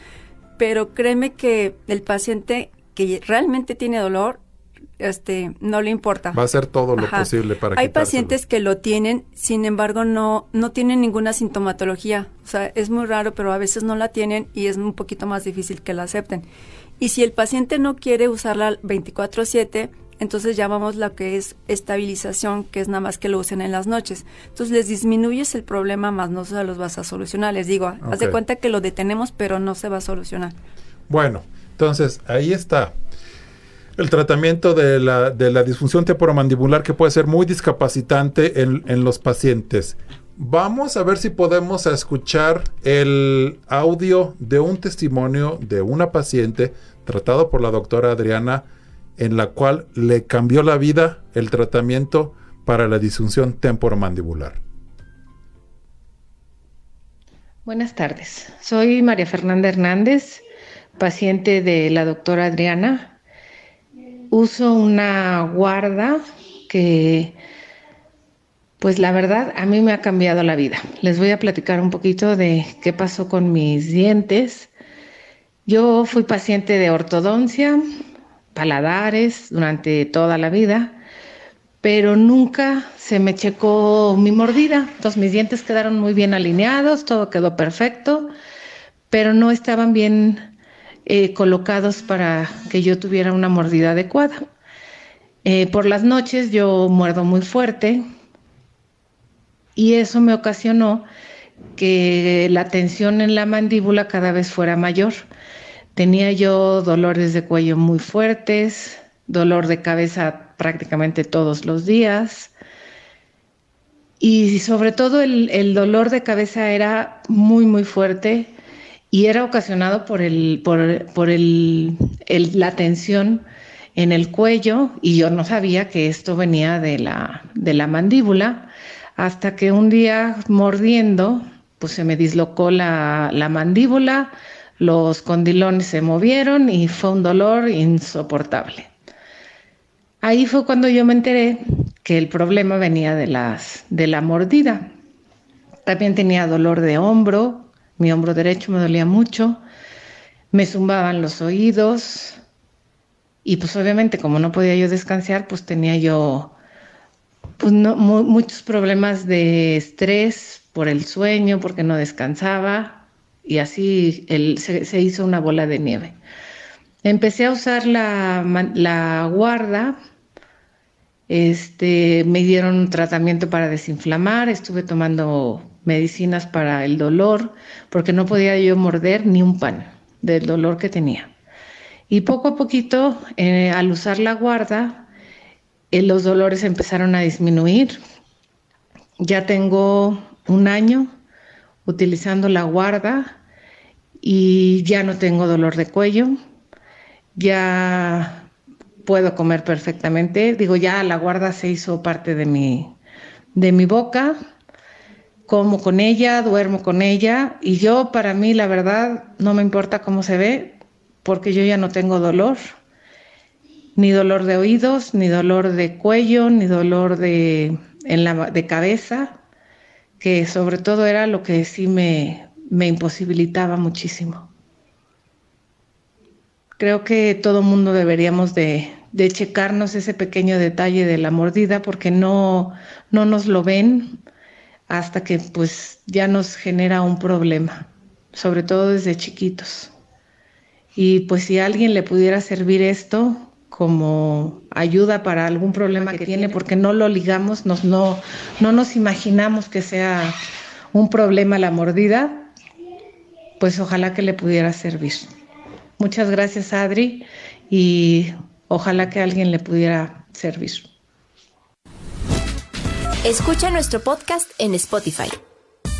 Pero créeme que el paciente que realmente tiene dolor este no le importa. Va a hacer todo lo posible para Hay pacientes que lo tienen, sin embargo no no tienen ninguna sintomatología. O sea, es muy raro, pero a veces no la tienen y es un poquito más difícil que la acepten. Y si el paciente no quiere usarla 24/7, entonces llamamos lo que es estabilización, que es nada más que lo usen en las noches. Entonces les disminuyes el problema, más no se los vas a solucionar. Les digo, haz de cuenta que lo detenemos, pero no se va a solucionar. Bueno, entonces ahí está el tratamiento de la, de la disfunción temporomandibular que puede ser muy discapacitante en, en, los pacientes. Vamos a ver si podemos escuchar el audio de un testimonio de una paciente tratado por la doctora Adriana en la cual le cambió la vida el tratamiento para la disfunción temporomandibular. Buenas tardes, soy María Fernanda Hernández, paciente de la doctora Adriana uso una guarda que, pues la verdad, a mí me ha cambiado la vida. Les voy a platicar un poquito de qué pasó con mis dientes. Yo fui paciente de ortodoncia, paladares durante toda la vida, pero nunca se me checó mi mordida. Entonces mis dientes quedaron muy bien alineados, todo quedó perfecto, pero no estaban bien eh, colocados para que yo tuviera una mordida adecuada. Eh, por las noches yo muerdo muy fuerte y eso me ocasionó que la tensión en la mandíbula cada vez fuera mayor. Tenía yo dolores de cuello muy fuertes, dolor de cabeza prácticamente todos los días y sobre todo el, dolor de cabeza era muy, muy fuerte y era ocasionado por, el, por, por el, la tensión en el cuello y yo no sabía que esto venía de la, de la mandíbula hasta que un día mordiendo, pues se me dislocó la, la mandíbula, los condilones se movieron y fue un dolor insoportable. Ahí fue cuando yo me enteré que el problema venía de, las, de la mordida. También tenía dolor de hombro, mi hombro derecho me dolía mucho, me zumbaban los oídos y pues obviamente como no podía yo descansar, pues tenía yo pues muchos problemas de estrés por el sueño, porque no descansaba y así se, hizo una bola de nieve. Empecé a usar la, la guarda este, me dieron un tratamiento para desinflamar, estuve tomando medicinas para el dolor, porque no podía yo morder ni un pan del dolor que tenía. Y poco a poquito, eh, al usar la guarda, eh, los dolores empezaron a disminuir. Ya tengo un año utilizando la guarda y ya no tengo dolor de cuello. Ya puedo comer perfectamente. Digo, ya la guarda se hizo parte de mi, de mi boca. Como con ella, duermo con ella y yo para mí la verdad no me importa cómo se ve porque yo ya no tengo dolor, ni dolor de oídos, ni dolor de cuello, ni dolor de, en la, de cabeza, que sobre todo era lo que sí me, me imposibilitaba muchísimo. Creo que todo mundo deberíamos de, checarnos ese pequeño detalle de la mordida porque no, no nos lo ven hasta que pues ya nos genera un problema, sobre todo desde chiquitos. Y pues si a alguien le pudiera servir esto como ayuda para algún problema que, tiene, porque no lo ligamos, nos, no, no nos imaginamos que sea un problema la mordida, pues ojalá que le pudiera servir. Muchas gracias, Adri, y ojalá que alguien le pudiera servir. Escucha nuestro podcast en Spotify.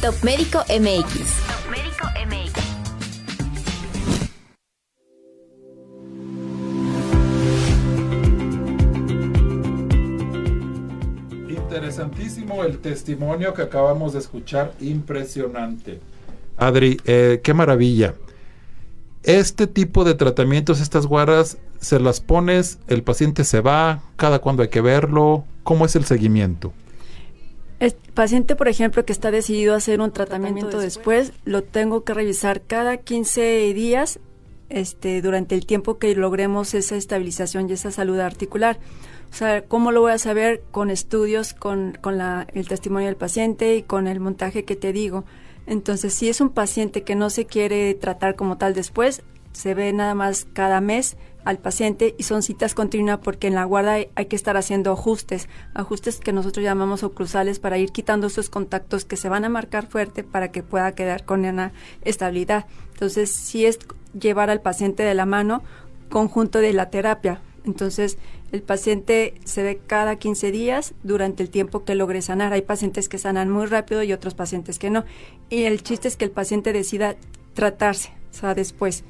Top Médico MX. Interesantísimo el testimonio que acabamos de escuchar, impresionante. Adri, eh, qué maravilla. Este tipo de tratamientos, estas guardas, se las pones, el paciente se va, cada cuando hay que verlo, ¿cómo es el seguimiento? El paciente, por ejemplo, que está decidido a hacer un tratamiento, después, lo tengo que revisar cada 15 días este, durante el tiempo que logremos esa estabilización y esa salud articular. O sea, ¿cómo lo voy a saber? Con estudios, con, con la, el testimonio del paciente y con el montaje que te digo. Entonces, si es un paciente que no se quiere tratar como tal después, se ve nada más cada mes al paciente y son citas continuas porque en la guarda hay, que estar haciendo ajustes, ajustes que nosotros llamamos oclusales para ir quitando esos contactos que se van a marcar fuerte para que pueda quedar con una estabilidad. Entonces, si es llevar al paciente de la mano conjunto de la terapia. Entonces, el paciente se ve cada 15 días durante el tiempo que logre sanar. Hay pacientes que sanan muy rápido y otros pacientes que no. Y el chiste es que el paciente decida tratarse, o sea, después.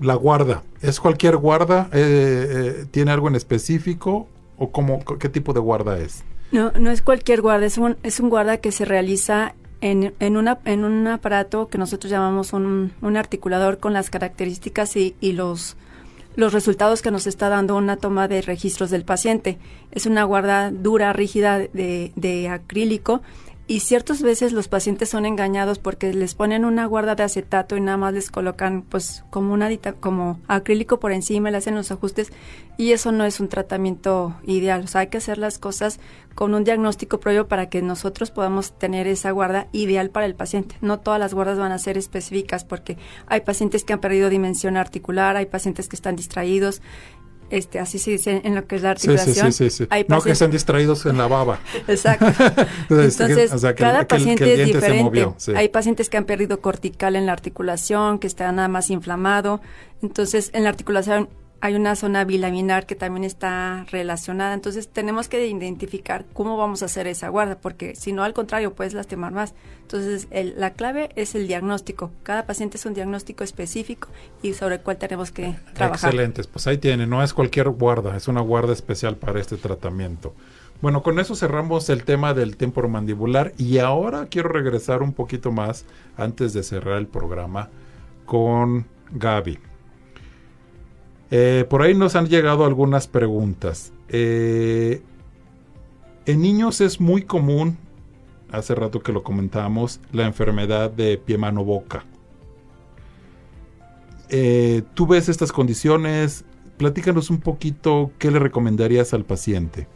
La guarda, ¿es cualquier guarda? Eh, eh, ¿Tiene algo en específico? ¿O cómo, qué tipo de guarda es? No, no es cualquier guarda, es un, es un guarda que se realiza en, en, una, en un aparato que nosotros llamamos un, un articulador con las características y, y los los resultados que nos está dando una toma de registros del paciente. Es una guarda dura, rígida de, de acrílico y ciertas veces los pacientes son engañados porque les ponen una guarda de acetato y nada más les colocan pues como una como acrílico por encima, le hacen los ajustes y eso no es un tratamiento ideal. O sea, hay que hacer las cosas con un diagnóstico previo para que nosotros podamos tener esa guarda ideal para el paciente. No todas las guardas van a ser específicas porque hay pacientes que han perdido dimensión articular, hay pacientes que están distraídos este, así se dice en lo que es la articulación. Sí, sí, sí, no que estén distraídos en la baba. Exacto. Entonces, cada paciente es diferente. Hay pacientes que han perdido cortical en la articulación, que está nada más inflamado. Entonces, en la articulación hay una zona bilaminar que también está relacionada. Entonces tenemos que identificar cómo vamos a hacer esa guarda, porque si no, al contrario, puedes lastimar más. Entonces la clave es el diagnóstico. Cada paciente es un diagnóstico específico y sobre el cual tenemos que trabajar. Excelentes, pues ahí tiene, no es cualquier guarda, es una guarda especial para este tratamiento. Bueno, con eso cerramos el tema del temporomandibular y ahora quiero regresar un poquito más antes de cerrar el programa con Gaby. Eh, por ahí nos han llegado algunas preguntas. Eh, en niños es muy común, hace rato que lo comentamos, la enfermedad de pie mano boca. Eh, ¿Tú ves estas condiciones? Platícanos un poquito qué le recomendarías al paciente.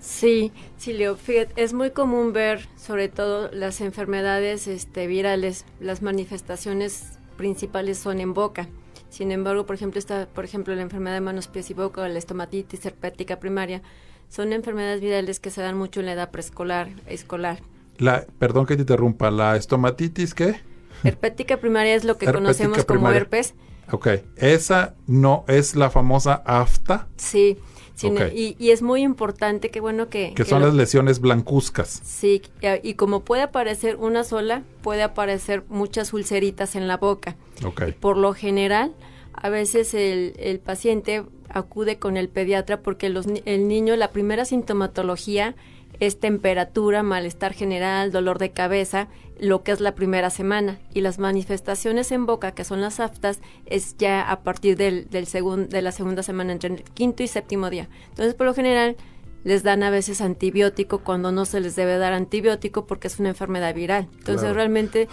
Sí, sí, Leo, es muy común ver sobre todo las enfermedades este, virales, las manifestaciones principales son en boca. Sin embargo, por ejemplo, está, por ejemplo, la enfermedad de manos, pies y boca, la estomatitis herpética primaria, son enfermedades virales que se dan mucho en la edad preescolar, escolar. La, perdón que te interrumpa, ¿la estomatitis qué? Herpética primaria es lo que conocemos como herpes. Ok, esa no es la famosa afta. Sí, y, es muy importante que bueno que... Que, son las lesiones blancuzcas. Sí, y, como puede aparecer una sola, puede aparecer muchas ulceritas en la boca. Okay. Por lo general, a veces el, el paciente acude con el pediatra porque los, el niño, la primera sintomatología es temperatura, malestar general, dolor de cabeza, lo que es la primera semana. Y las manifestaciones en boca, que son las aftas, es ya a partir del, del de la segunda semana, entre el quinto y séptimo día. Entonces, por lo general, les dan a veces antibiótico cuando no se les debe dar antibiótico porque es una enfermedad viral. Entonces, realmente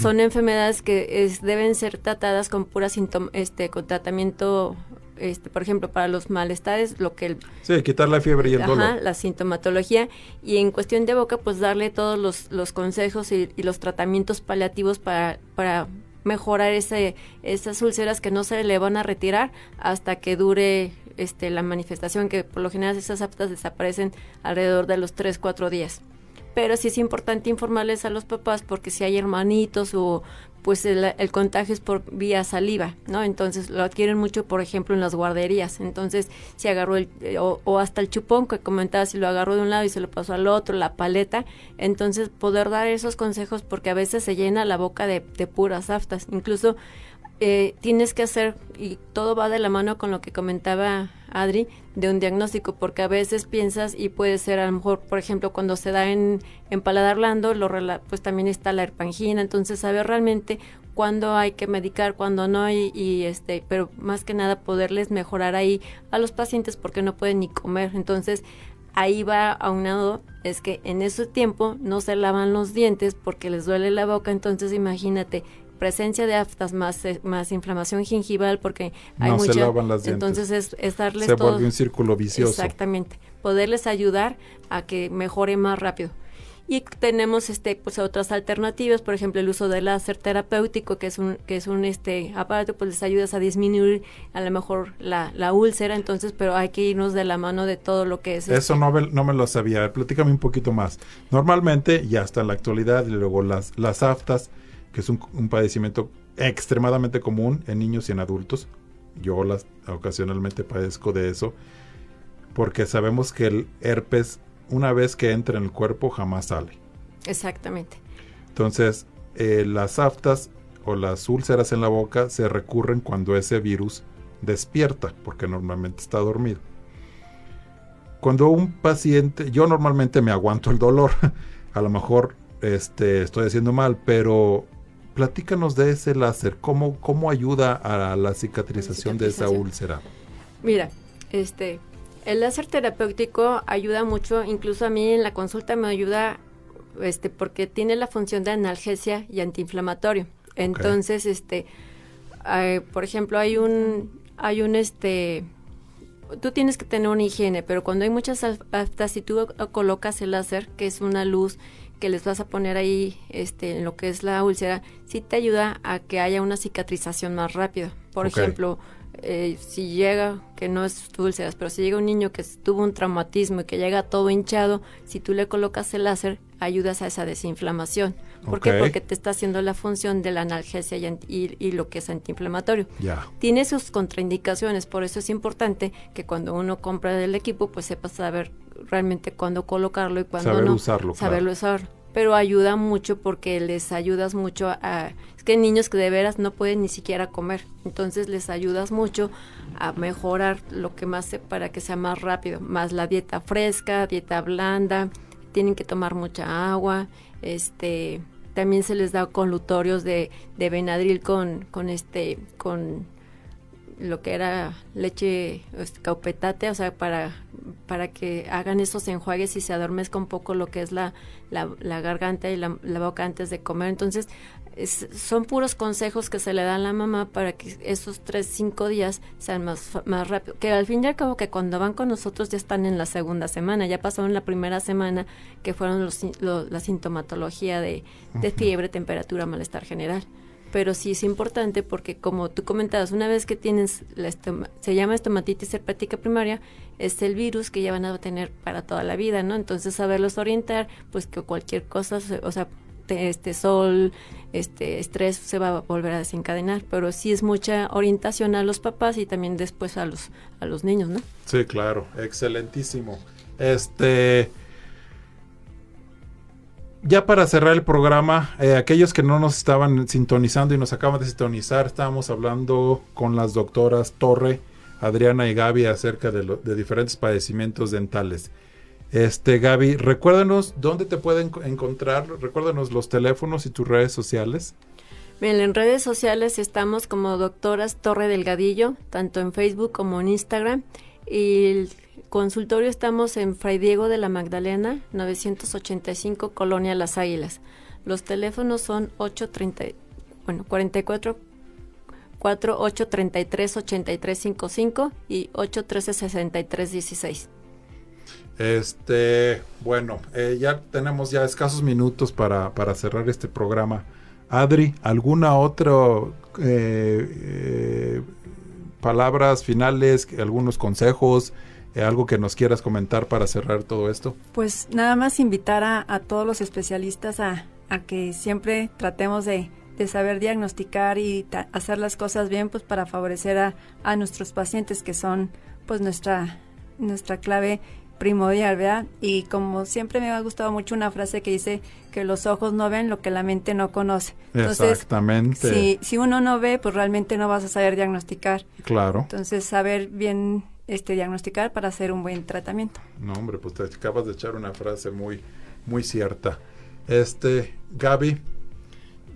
son enfermedades que deben ser tratadas con pura este, con tratamiento este, por ejemplo, para los malestares, lo que el... Sí, quitar la fiebre y el dolor. la sintomatología. Y en cuestión de boca, pues darle todos los, los consejos y, los tratamientos paliativos para, para mejorar ese, esas úlceras que no se le van a retirar hasta que dure este, la manifestación, que por lo general esas aptas desaparecen alrededor de los 3, 4 días pero sí es importante informarles a los papás porque si hay hermanitos o pues el, contagio es por vía saliva, ¿no? Entonces lo adquieren mucho, por ejemplo, en las guarderías. Entonces, si agarró el, eh, o, hasta el chupón que comentaba, si lo agarró de un lado y se lo pasó al otro, la paleta, entonces poder dar esos consejos porque a veces se llena la boca de, de puras aftas. Incluso eh, tienes que hacer, y todo va de la mano con lo que comentaba Adri, de un diagnóstico, porque a veces piensas y puede ser a lo mejor, por ejemplo, cuando se da en, en paladar blando, lo, pues también está la herpangina, entonces saber realmente cuándo hay que medicar, cuándo no, y, y, este, pero más que nada poderles mejorar ahí a los pacientes porque no pueden ni comer, entonces ahí va aunado es que en ese tiempo no se lavan los dientes porque les duele la boca, entonces imagínate presencia de aftas más eh, más inflamación gingival porque hay no mucha se lavan las entonces es, es, darles se vuelve un círculo vicioso. Exactamente. Poderles ayudar a que mejore más rápido. Y tenemos este pues otras alternativas por ejemplo el uso del láser terapéutico que es un que es un este aparato pues les ayuda a disminuir a lo mejor la, la úlcera entonces pero hay que irnos de la mano de todo lo que es eso este no me, no me lo sabía. Platícame un poquito más. Normalmente y hasta en la actualidad y luego las las aftas que es un, padecimiento extremadamente común en niños y en adultos. Yo las, ocasionalmente padezco de eso, porque sabemos que el herpes, una vez que entra en el cuerpo, jamás sale. Exactamente. Entonces, eh, las aftas o las úlceras en la boca se recurren cuando ese virus despierta, porque normalmente está dormido. Cuando un paciente, yo normalmente me aguanto el dolor, a lo mejor este, estoy haciendo mal, pero platícanos de ese láser, ¿cómo, cómo ayuda a la cicatrización, de esa úlcera? Mira, este, el láser terapéutico ayuda mucho, incluso a mí en la consulta me ayuda este porque tiene la función de analgesia y antiinflamatorio. Entonces, este por ejemplo, hay un hay un este tú tienes que tener una higiene, pero cuando hay muchas aftas si tú colocas el láser, que es una luz que les vas a poner ahí este, en lo que es la úlcera, sí te ayuda a que haya una cicatrización más rápida. Por ejemplo, eh, si llega, que no es úlceras, pero si llega un niño que tuvo un traumatismo y que llega todo hinchado, si tú le colocas el láser, ayudas a esa desinflamación. ¿Por qué? Porque te está haciendo la función de la analgesia y, lo que es antiinflamatorio. Tiene sus contraindicaciones, por eso es importante que cuando uno compra el equipo, pues sepa saber realmente cuándo colocarlo y cuándo Saber no. Usarlo, saberlo usar. Pero ayuda mucho porque les ayudas mucho a... Es que hay niños que de veras no pueden ni siquiera comer. Entonces les ayudas mucho a mejorar lo que más para que sea más rápido. Más la dieta fresca, dieta blanda, tienen que tomar mucha agua, este también se les da conlutorios de, de Benadryl con, con este, con lo que era leche caupetate, o sea, para, para que hagan esos enjuagues y se adormezca un poco lo que es la, la, la garganta y la, la, boca antes de comer. Entonces, son puros consejos que se le dan a la mamá para que esos tres, cinco días sean más, más rápido. Que al fin y al cabo que cuando van con nosotros ya están en la segunda semana, ya pasaron la primera semana que fueron los, la sintomatología de, de fiebre, temperatura, malestar general pero sí es importante porque como tú comentabas, una vez que tienes la se llama estomatitis herpética primaria, es el virus que ya van a tener para toda la vida, ¿no? Entonces saberlos orientar, pues que cualquier cosa, o sea, este sol, este estrés se va a volver a desencadenar, pero sí es mucha orientación a los papás y también después a los a los niños, ¿no? Sí, claro, excelentísimo. Este ya para cerrar el programa, eh, aquellos que no nos estaban sintonizando y nos acaban de sintonizar, estábamos hablando con las doctoras Torre, Adriana y Gaby acerca de, de diferentes padecimientos dentales. Este, Gaby, recuérdanos dónde te pueden encontrar, recuérdanos los teléfonos y tus redes sociales. Bien, en redes sociales estamos como doctoras Torre Delgadillo, tanto en Facebook como en Instagram. Y consultorio estamos en Fray Diego de la Magdalena, 985, Colonia Las Águilas. Los teléfonos son 830, bueno, 44 4833 8355 y 813 6316. Este, bueno, eh, ya tenemos ya escasos minutos para, para, cerrar este programa. Adri, ¿alguna otra eh, eh, palabras finales, algunos consejos, algo que nos quieras comentar para cerrar todo esto? Pues nada más invitar a, todos los especialistas a, a, que siempre tratemos de, de saber diagnosticar y hacer las cosas bien, pues para favorecer a, a nuestros pacientes que son pues nuestra nuestra clave primordial, ¿verdad? Y como siempre me ha gustado mucho una frase que dice que los ojos no ven lo que la mente no conoce. Exactamente. Si, si uno no ve, pues realmente no vas a saber diagnosticar. Claro. Entonces, saber bien este diagnosticar para hacer un buen tratamiento. No, hombre, pues te acabas de echar una frase muy muy cierta. Este, Gaby.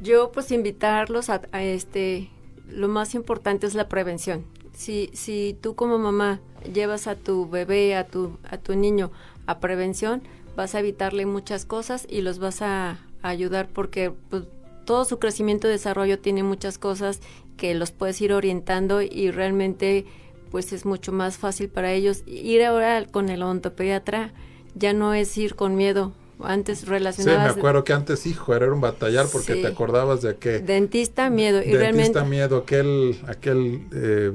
Yo pues invitarlos a, a este lo más importante es la prevención si, si tú como mamá llevas a tu bebé, a tu, a tu niño a prevención, vas a evitarle muchas cosas y los vas a, ayudar porque pues, todo su crecimiento y desarrollo tiene muchas cosas que los puedes ir orientando y realmente pues es mucho más fácil para ellos. Ir ahora con el odontopediatra ya no es ir con miedo, antes relacionadas. Sí, me acuerdo que antes, hijo, era un batallar porque te acordabas de que... Dentista, miedo. Y Dentista, miedo, aquel, aquel eh,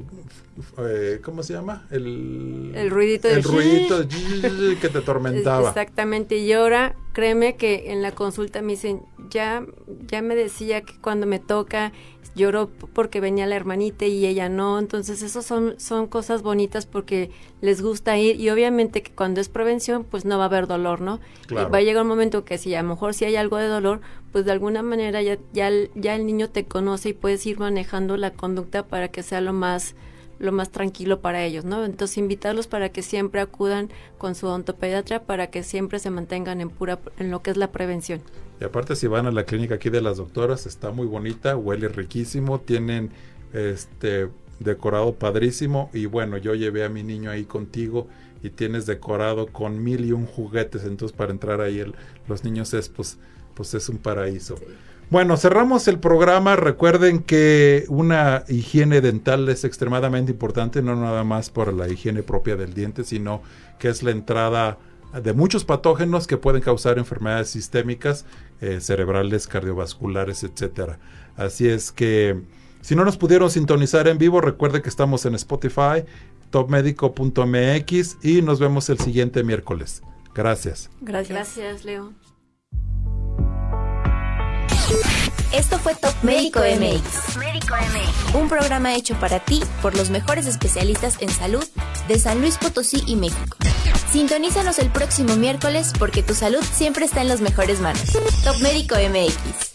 eh, ¿cómo se llama? El, el ruidito el ruidito que te atormentaba. Exactamente, y ahora créeme que en la consulta me dicen, ya, ya me decía que cuando me toca lloró porque venía la hermanita y ella no, entonces eso son, son cosas bonitas porque les gusta ir y obviamente que cuando es prevención pues no va a haber dolor, ¿no? va a llegar un momento que si a lo mejor si hay algo de dolor, pues de alguna manera ya, ya, ya el niño te conoce y puedes ir manejando la conducta para que sea lo más lo más tranquilo para ellos, ¿no? Entonces invitarlos para que siempre acudan con su odontopediatra para que siempre se mantengan en pura en lo que es la prevención. Y aparte si van a la clínica aquí de las doctoras, está muy bonita, huele riquísimo, tienen este decorado padrísimo y bueno, yo llevé a mi niño ahí contigo y tienes decorado con mil y un juguetes, entonces para entrar ahí el, los niños es pues, pues es un paraíso. Bueno, cerramos el programa. Recuerden que una higiene dental es extremadamente importante, no nada más por la higiene propia del diente, sino que es la entrada de muchos patógenos que pueden causar enfermedades sistémicas, eh, cerebrales, cardiovasculares, etcétera. Así es que Si no nos pudieron sintonizar en vivo, recuerde que estamos en Spotify, topmedico.mx y nos vemos el siguiente miércoles. Gracias. Gracias. Gracias, Leo. Esto fue Top Médico MX. Un programa hecho para ti por los mejores especialistas en salud de San Luis Potosí y México. Sintonízanos el próximo miércoles porque tu salud siempre está en las mejores manos. Top Médico MX.